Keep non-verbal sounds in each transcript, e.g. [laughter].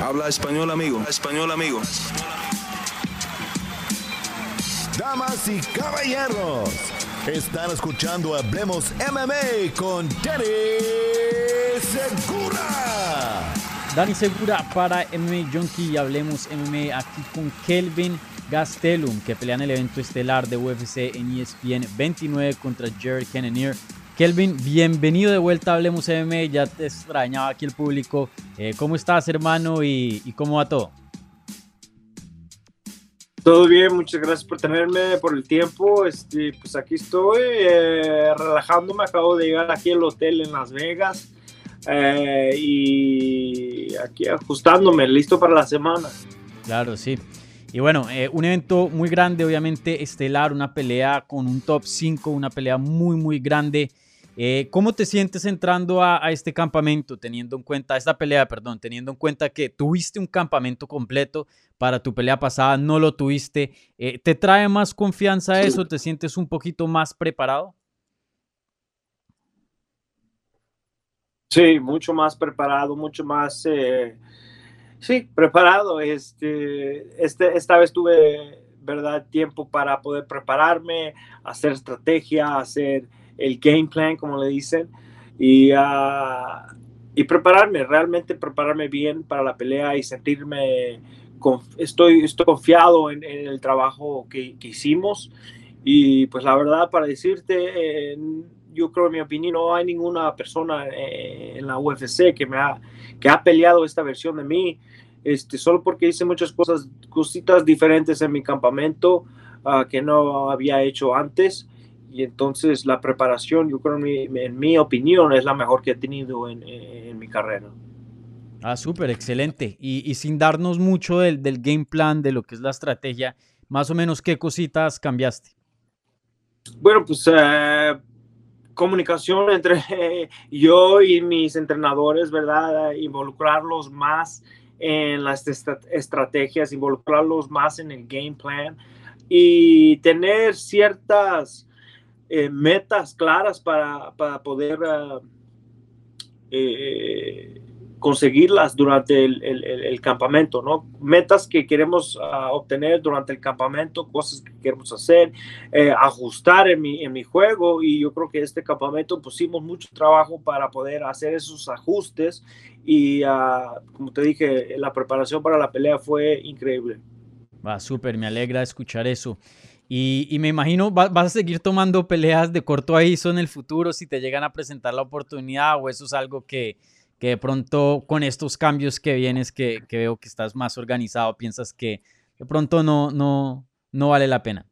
Habla español, amigo. español, amigo. Damas y caballeros, están escuchando Hablemos MMA con Danny Segura. Dani Segura para MMA Junkie y Hablemos MMA aquí con Kelvin Gastelum, que pelea en el evento estelar de UFC en ESPN 29 contra Jared Cannonier. Kelvin, bienvenido de vuelta a Hablemos MMA, ya te extrañaba aquí el público. Eh, ¿Cómo estás, hermano, y, cómo va todo? Todo bien, muchas gracias por tenerme, por el tiempo. Este, pues aquí estoy eh, relajándome, acabo de llegar aquí al hotel en Las Vegas eh, y aquí ajustándome, listo para la semana. Claro, sí. Y bueno, un evento muy grande, obviamente estelar, una pelea con un top 5, una pelea muy, muy grande. Eh, ¿Cómo te sientes entrando a, este campamento, teniendo en cuenta, esta pelea, perdón, teniendo en cuenta que tuviste un campamento completo para tu pelea pasada, no lo tuviste? Eh, ¿Te trae más confianza eso? ¿Te sientes un poquito más preparado? Sí, mucho más preparado, mucho más, eh, sí, preparado. Este, este, esta vez tuve, ¿verdad?, tiempo para poder prepararme, hacer estrategia, hacer el game plan, como le dicen, y, uh, y prepararme, realmente prepararme bien para la pelea y sentirme, estoy, estoy confiado en, el trabajo que, que, hicimos. Y pues la verdad, para decirte, yo creo, en mi opinión, no hay ninguna persona eh, en la UFC que me ha, que ha peleado esta versión de mí. Este, solo porque hice muchas cosas, cositas diferentes en mi campamento uh, que no había hecho antes y entonces la preparación, yo creo, en mi, opinión, es la mejor que he tenido en, mi carrera. Ah, súper, excelente. Y, sin darnos mucho del, game plan, de lo que es la estrategia, más o menos, ¿qué cositas cambiaste? Bueno, pues eh, comunicación entre [laughs] yo y mis entrenadores, ¿verdad? Involucrarlos más en las estrategias, involucrarlos más en el game plan y tener ciertas eh, metas claras para, para poder eh, conseguirlas durante el, el, campamento, ¿no? Metas que queremos ah, obtener durante el campamento, cosas que queremos hacer, ajustar en mi, en mi juego y yo creo que este campamento pusimos mucho trabajo para poder hacer esos ajustes y ah, como te dije, la preparación para la pelea fue increíble. Va, súper, me alegra escuchar eso. Y, me imagino, vas a seguir tomando peleas de corto aviso en el futuro si te llegan a presentar la oportunidad o eso es algo que, que de pronto con estos cambios que vienes, que, que, veo que estás más organizado, piensas que de pronto no, no, no vale la pena.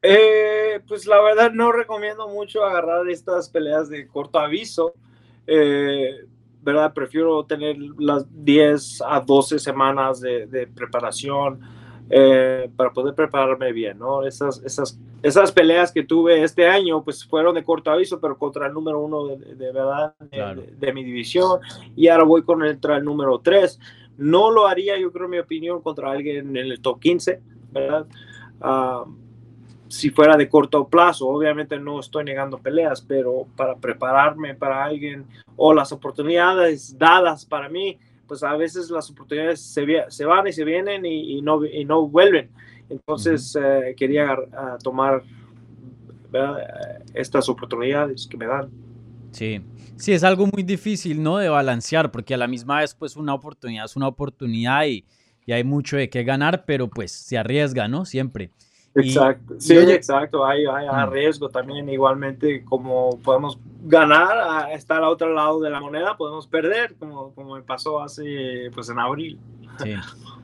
Eh, pues la verdad no recomiendo mucho agarrar estas peleas de corto aviso. Eh, ¿Verdad? Prefiero tener las 10 a 12 semanas de preparación eh, para poder prepararme bien, ¿no? Esas, esas, esas peleas que tuve este año, pues fueron de corto aviso, pero contra el número uno de, verdad de, mi división, y ahora voy contra el número tres. No lo haría, yo creo, en mi opinión, contra alguien en el top 15, ¿verdad? Ah, si fuera de corto plazo, obviamente no estoy negando peleas, pero para prepararme para alguien o las oportunidades dadas para mí, pues a veces las oportunidades se, se van y se vienen y, no, y no, vuelven. Entonces eh, quería tomar estas oportunidades que me dan. Sí, sí, es algo muy difícil, ¿no? De balancear, porque a la misma vez, pues una oportunidad es una oportunidad y, y hay mucho de qué ganar, pero pues se arriesga, ¿no? Siempre. Exacto, sí, exacto, hay, hay riesgo también, igualmente como podemos ganar, a estar a otro lado de la moneda, podemos perder, como, como me pasó hace, pues en abril. Sí. [laughs]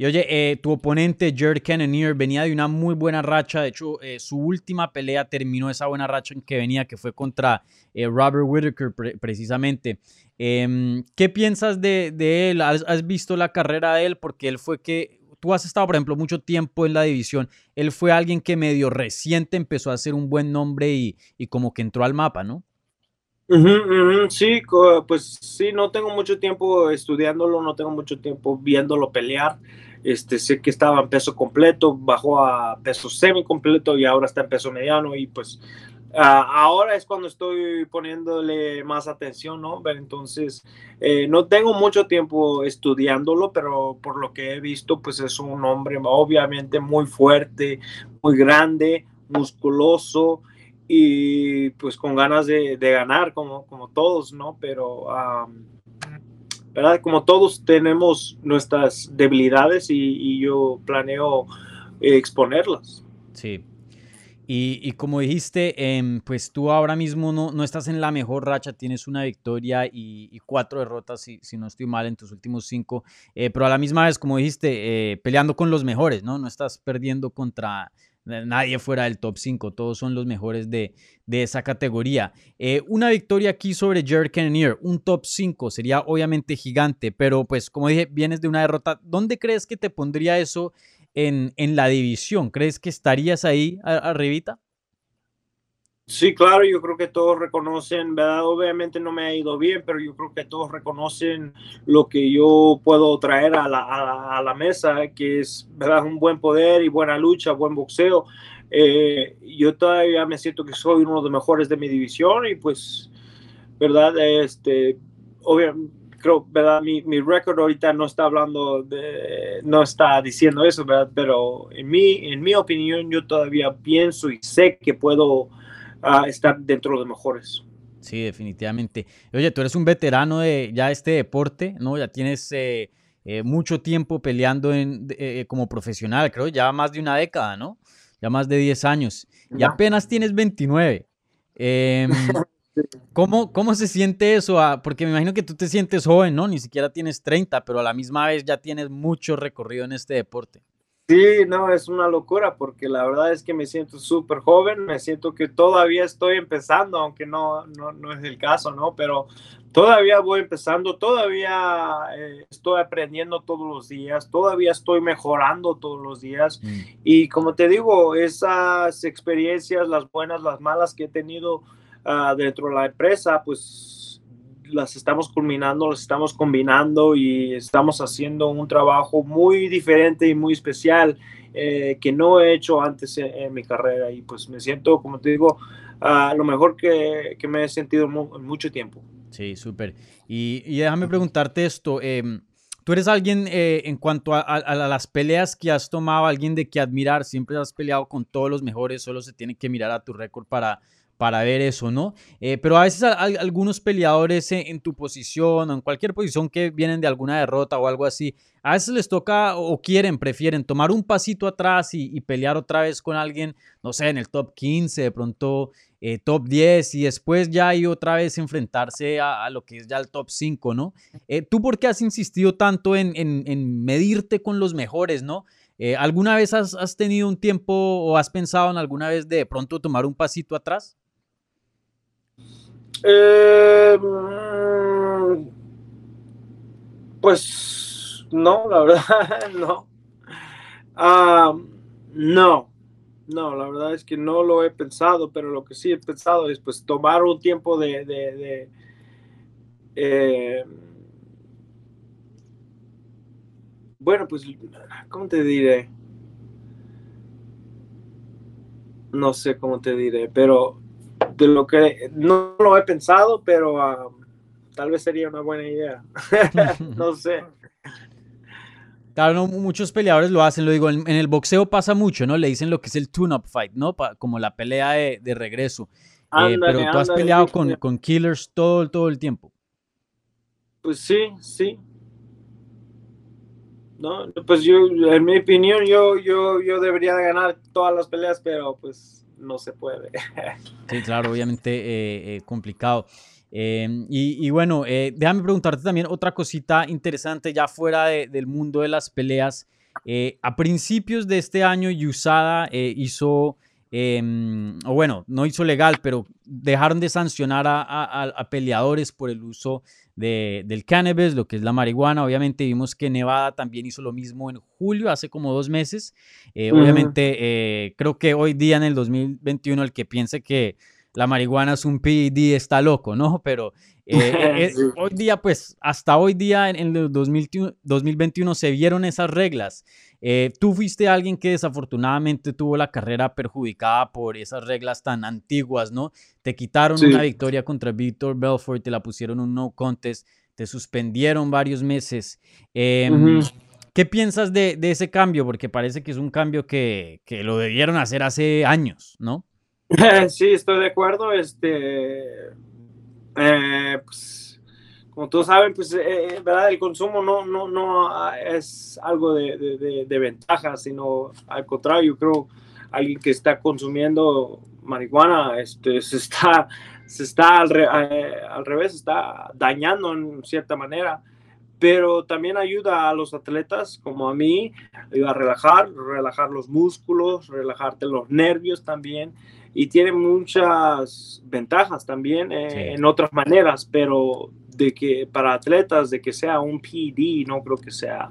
Y oye, eh, tu oponente, Jared Cannonier, venía de una muy buena racha. De hecho, eh, su última pelea terminó esa buena racha en que venía, que fue contra eh, Robert Whitaker, precisamente. Em, ¿Qué piensas de, de él? ¿Has, ¿Has, visto la carrera de él? Porque él fue que tú has estado, por ejemplo, mucho tiempo en la división. Él fue alguien que medio reciente empezó a hacer un buen nombre y, como que entró al mapa, ¿no? sí, pues sí, no tengo mucho tiempo estudiándolo, no tengo mucho tiempo viéndolo pelear. Este, sé que estaba en peso completo, bajó a peso semi completo y ahora está en peso mediano y pues Ah, ahora es cuando estoy poniéndole más atención, ¿no? Entonces, eh, no tengo mucho tiempo estudiándolo, pero por lo que he visto, pues es un hombre obviamente muy fuerte, muy grande, musculoso y pues con ganas de, ganar como, como todos, ¿no? Pero, ¿verdad? Como todos tenemos nuestras debilidades y, yo planeo exponerlas. Sí. Y, como dijiste, em, pues tú ahora mismo no, no, estás en la mejor racha, tienes una victoria y, cuatro derrotas, si, si, no estoy mal, en tus últimos cinco, eh, pero a la misma vez, como dijiste, eh, peleando con los mejores, ¿no? No estás perdiendo contra nadie fuera del top 5, todos son los mejores de, esa categoría. Eh, una victoria aquí sobre Jared Cannonier, un top 5, sería obviamente gigante, pero pues como dije, vienes de una derrota. ¿Dónde crees que te pondría eso en, en la división? ¿Crees que estarías ahí arribita? Sí, claro, yo creo que todos reconocen, ¿verdad? Obviamente no me ha ido bien, pero yo creo que todos reconocen lo que yo puedo traer a la, a la, mesa, que es, ¿verdad? Un buen poder y buena lucha, buen boxeo. Eh, yo todavía me siento que soy uno de los mejores de mi división y pues, ¿verdad? Este, obviamente, creo, ¿verdad? Mi, mi récord ahorita no está hablando de, no está diciendo eso, ¿verdad? Pero en mi, en mi opinión, yo todavía pienso y sé que puedo a estar dentro de los mejores. Sí, definitivamente. Oye, tú eres un veterano de ya este deporte, ¿no? Ya tienes eh, eh, mucho tiempo peleando en, eh, como profesional, creo, ya más de una década, ¿no? Ya más de 10 años. Y apenas tienes 29. [laughs] ¿cómo, ¿Cómo se siente eso? Ah, porque me imagino que tú te sientes joven, ¿no? Ni siquiera tienes 30, pero a la misma vez ya tienes mucho recorrido en este deporte. Sí, no, es una locura porque la verdad es que me siento súper joven, me siento que todavía estoy empezando, aunque no, no, es el caso, ¿no? Pero todavía voy empezando, todavía eh, estoy aprendiendo todos los días, todavía estoy mejorando todos los días. Mm. Y como te digo, esas experiencias, las buenas, las malas que he tenido ah, dentro de la empresa, pues las estamos culminando, las estamos combinando y estamos haciendo un trabajo muy diferente y muy especial eh, que no he hecho antes en, mi carrera y pues me siento, como te digo, a lo mejor que, que, me he sentido en mucho tiempo. Sí, súper. Y, déjame preguntarte esto. Em, tú eres alguien eh, en cuanto a, a, las peleas que has tomado, alguien de que admirar, siempre has peleado con todos los mejores, solo se tiene que mirar a tu récord para para ver eso, ¿no? Eh, pero a veces algunos peleadores en, tu posición o en cualquier posición que vienen de alguna derrota o algo así, a veces les toca o quieren, prefieren tomar un pasito atrás y, pelear otra vez con alguien, no sé, en el top 15, de pronto eh, top 10 y después ya y otra vez enfrentarse a, lo que es ya el top 5, ¿no? Eh, ¿Tú por qué has insistido tanto en, medirte con los mejores, ¿no? ¿Alguna vez has, has, tenido un tiempo o has pensado en alguna vez de pronto tomar un pasito atrás? Eh, pues no, la verdad, [laughs] no. Ah, no, no, la verdad es que no lo he pensado, pero lo que sí he pensado es pues tomar un tiempo de, eh, bueno, pues, ¿cómo te diré? No sé cómo te diré, pero de lo que no lo he pensado, pero ah, tal vez sería una buena idea. [laughs] no sé. Claro, muchos peleadores lo hacen, lo digo, en, el boxeo pasa mucho, ¿no? Le dicen lo que es el tune-up fight, ¿no? como la pelea de, regreso. Eh, pero tú has peleado con, con, killers todo, todo el tiempo. Pues sí, sí. No, pues yo, en mi opinión, yo, yo, yo debería ganar todas las peleas, pero pues no se puede. [laughs] Sí, claro, obviamente eh, eh, complicado. Em, y, bueno, eh, déjame preguntarte también otra cosita interesante ya fuera del mundo de las peleas. a principios de este año, Yusada hizo, em, o bueno, no hizo legal, pero dejaron de sancionar a peleadores por el uso del cannabis, lo que es la marihuana. Obviamente vimos que Nevada también hizo lo mismo en julio, hace como dos meses. Eh, obviamente eh, creo que hoy día en el 2021 el que piense que la marihuana es un PED, está loco, ¿no? Pero eh, eh, [laughs] hoy día, pues, hasta hoy día, en el 2021, se vieron esas reglas. Eh, tú fuiste alguien que desafortunadamente tuvo la carrera perjudicada por esas reglas tan antiguas, ¿no? Te quitaron una victoria contra Víctor Belfort, te la pusieron un no contest, te suspendieron varios meses. Em, ¿Qué piensas de, ese cambio? Porque parece que es un cambio que, que lo debieron hacer hace años, ¿no? [laughs] Sí, estoy de acuerdo. Este, eh, pues, como todos saben, pues, eh, eh, ¿verdad? El consumo no, no, no ah, es algo de, de, ventaja, sino al contrario, yo creo alguien que está consumiendo marihuana este, se está, se está al, al revés, está dañando en cierta manera pero también ayuda a los atletas como a mí, a relajar, relajar los músculos, relajarte los nervios también y tiene muchas ventajas también eh, en otras maneras, pero de que para atletas de que sea un PD no creo que sea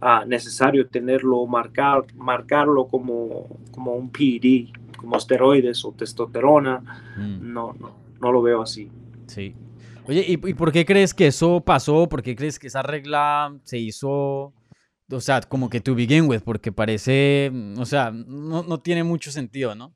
ah, necesario tenerlo, marcar, marcarlo como, como un PD, como esteroides o testosterona, mm. no, no, no lo veo así. Sí, Oye, ¿y, por qué crees que eso pasó? ¿Por qué crees que esa regla se hizo, o sea, como que to begin with? Porque parece, o sea, no, no tiene mucho sentido, ¿no?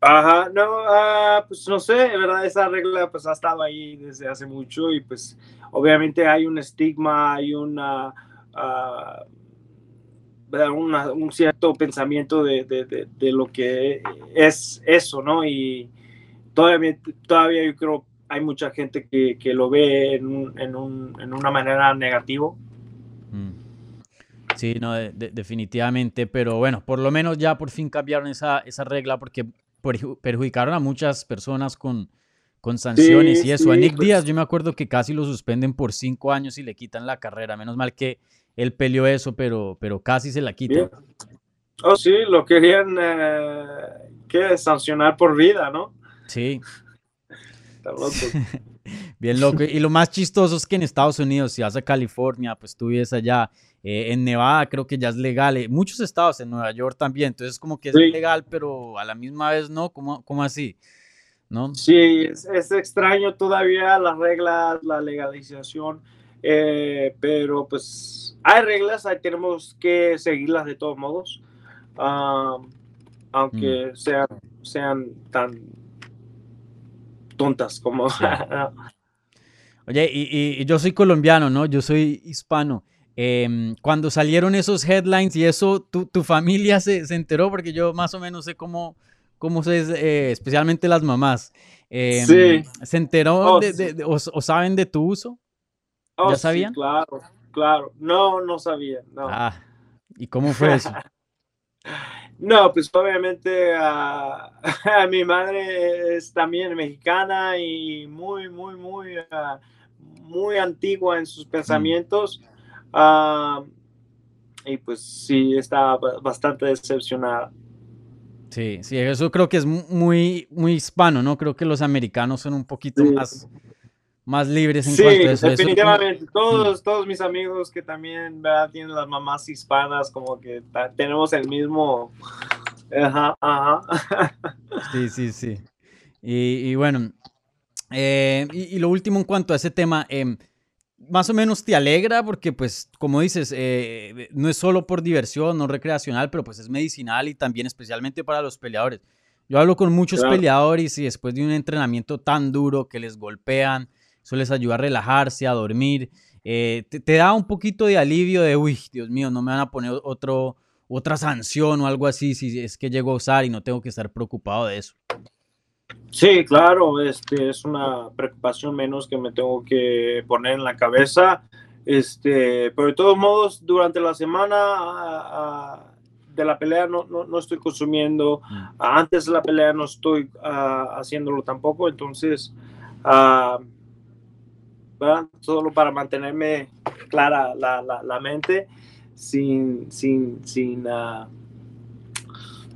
Ajá, no, ah, pues no sé, verdad, esa regla pues ha estado ahí desde hace mucho y pues obviamente hay un estigma, hay una, uh, un cierto pensamiento de, de, de, lo que es eso, ¿no? Y todavía, todavía yo creo hay mucha gente que, que lo ve en, en, un, en, una manera negativo. Mm. Sí, no, definitivamente, pero bueno, por lo menos ya por fin cambiaron esa, esa regla porque perjudicaron a muchas personas con, con sanciones y eso. a Nick pues Díaz yo me acuerdo que casi lo suspenden por cinco años y le quitan la carrera. Menos mal que él peleó eso, pero, pero casi se la quitan. Oh, sí, lo querían eh, que sancionar por vida, ¿no? Sí, [laughs] Bien loco. Y lo más chistoso es que en Estados Unidos, si vas a California, pues tú vives allá. Eh, en Nevada creo que ya es legal. Eh, muchos estados, en Nueva York también. Entonces como que es legal, pero a la misma vez no. ¿Cómo, cómo así? ¿No? Sí, es, extraño todavía las reglas, la legalización. Eh, pero pues hay reglas, ahí tenemos que seguirlas de todos modos. Ah, aunque mm. sean, sean tan tontas como... [laughs] Oye, y, yo soy colombiano, ¿no? Yo soy hispano. Em, cuando salieron esos headlines y eso, tu, tu familia se, se, enteró, porque yo más o menos sé cómo, cómo se, eh, especialmente las mamás. Em, sí. ¿Se enteró oh, de, o, saben de tu uso? Oh, ¿Ya sabían? claro, claro. No, no sabían. No. Ah, ¿y cómo fue eso? [laughs] No, pues obviamente [laughs] a mi madre es también mexicana y muy, muy, muy, ah, muy antigua en sus pensamientos. Ah, y pues sí, está bastante decepcionada. Sí, sí, eso creo que es muy, muy hispano, ¿no? Creo que los americanos son un poquito más más libres en cuanto a eso. Definitivamente, todos, todos mis amigos que también tienen las mamás hispanas, como que tenemos el mismo. Ajá, ajá. Sí, sí, sí. Y, bueno, eh, y, lo último en cuanto a ese tema, em, más o menos te alegra porque, pues, como dices, eh, no es solo por diversión, no recreacional, pero pues es medicinal y también especialmente para los peleadores. Yo hablo con muchos peleadores y después de un entrenamiento tan duro que les golpean, eso les ayuda a relajarse, a dormir. Eh, te, da un poquito de alivio de, uy, Dios mío, no me van a poner otro, otra sanción o algo así si es que llego a usar y no tengo que estar preocupado de eso. Sí, claro, este es una preocupación menos que me tengo que poner en la cabeza. Este, pero de todos modos, durante la semana de la pelea no, no, estoy consumiendo. Mm. Antes de la pelea no estoy ah, haciéndolo tampoco. Entonces, Solo para mantenerme clara la, la, mente, sin, sin, sin, uh,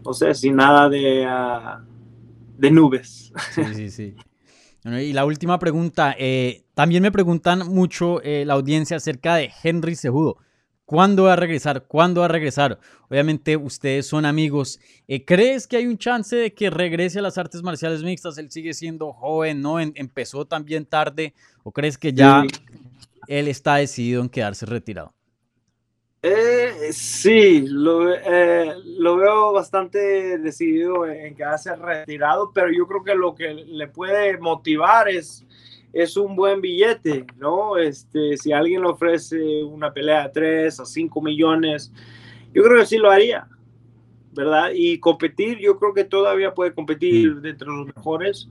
no sé, sin nada de, uh, de nubes. Sí, sí, sí. y la última pregunta, eh, también me preguntan mucho eh, la audiencia acerca de Henry Cejudo. ¿Cuándo va a regresar? ¿Cuándo va a regresar? Obviamente ustedes son amigos. Eh, ¿Crees que hay un chance de que regrese a las artes marciales mixtas? Él sigue siendo joven, ¿no? empezó también tarde. ¿O crees que ya él está decidido en quedarse retirado? Eh, sí, lo, eh, lo, veo bastante decidido en quedarse retirado, pero yo creo que lo que le puede motivar es es un buen billete, ¿no? Este, si alguien le ofrece una pelea de 3 a 5 millones, yo creo que sí lo haría, ¿verdad? Y competir, yo creo que todavía puede competir mm. entre los mejores.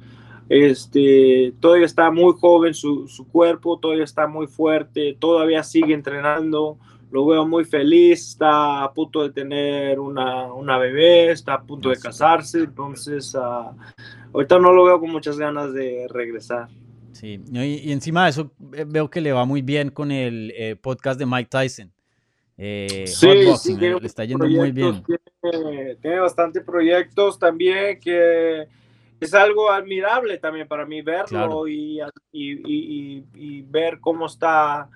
Este, todavía está muy joven su, su, cuerpo, todavía está muy fuerte, todavía sigue entrenando, lo veo muy feliz, está a punto de tener una, una bebé, está a punto de casarse, entonces uh, ahorita no lo veo con muchas ganas de regresar. Sí, y, encima de eso eh, veo que le va muy bien con el eh, podcast de Mike Tyson. Eh, sí, sí le está yendo muy bien. Tiene, tiene bastantes proyectos también que es algo admirable también para mí verlo y, y, y, ver cómo está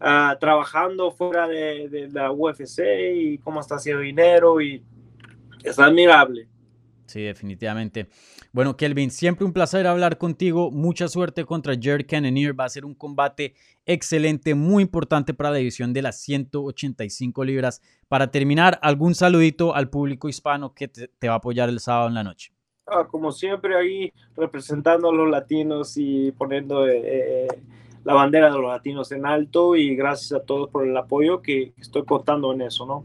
uh, trabajando fuera de, de, la UFC y cómo está haciendo dinero y es admirable. Sí, definitivamente. Bueno, Kelvin, siempre un placer hablar contigo. Mucha suerte contra Jared Cannonier. Va a ser un combate excelente, muy importante para la división de las 185 libras. Para terminar, algún saludito al público hispano que te, va a apoyar el sábado en la noche. Ah, como siempre, ahí representando a los latinos y poniendo eh, eh, la bandera de los latinos en alto. Y gracias a todos por el apoyo que estoy contando en eso, ¿no?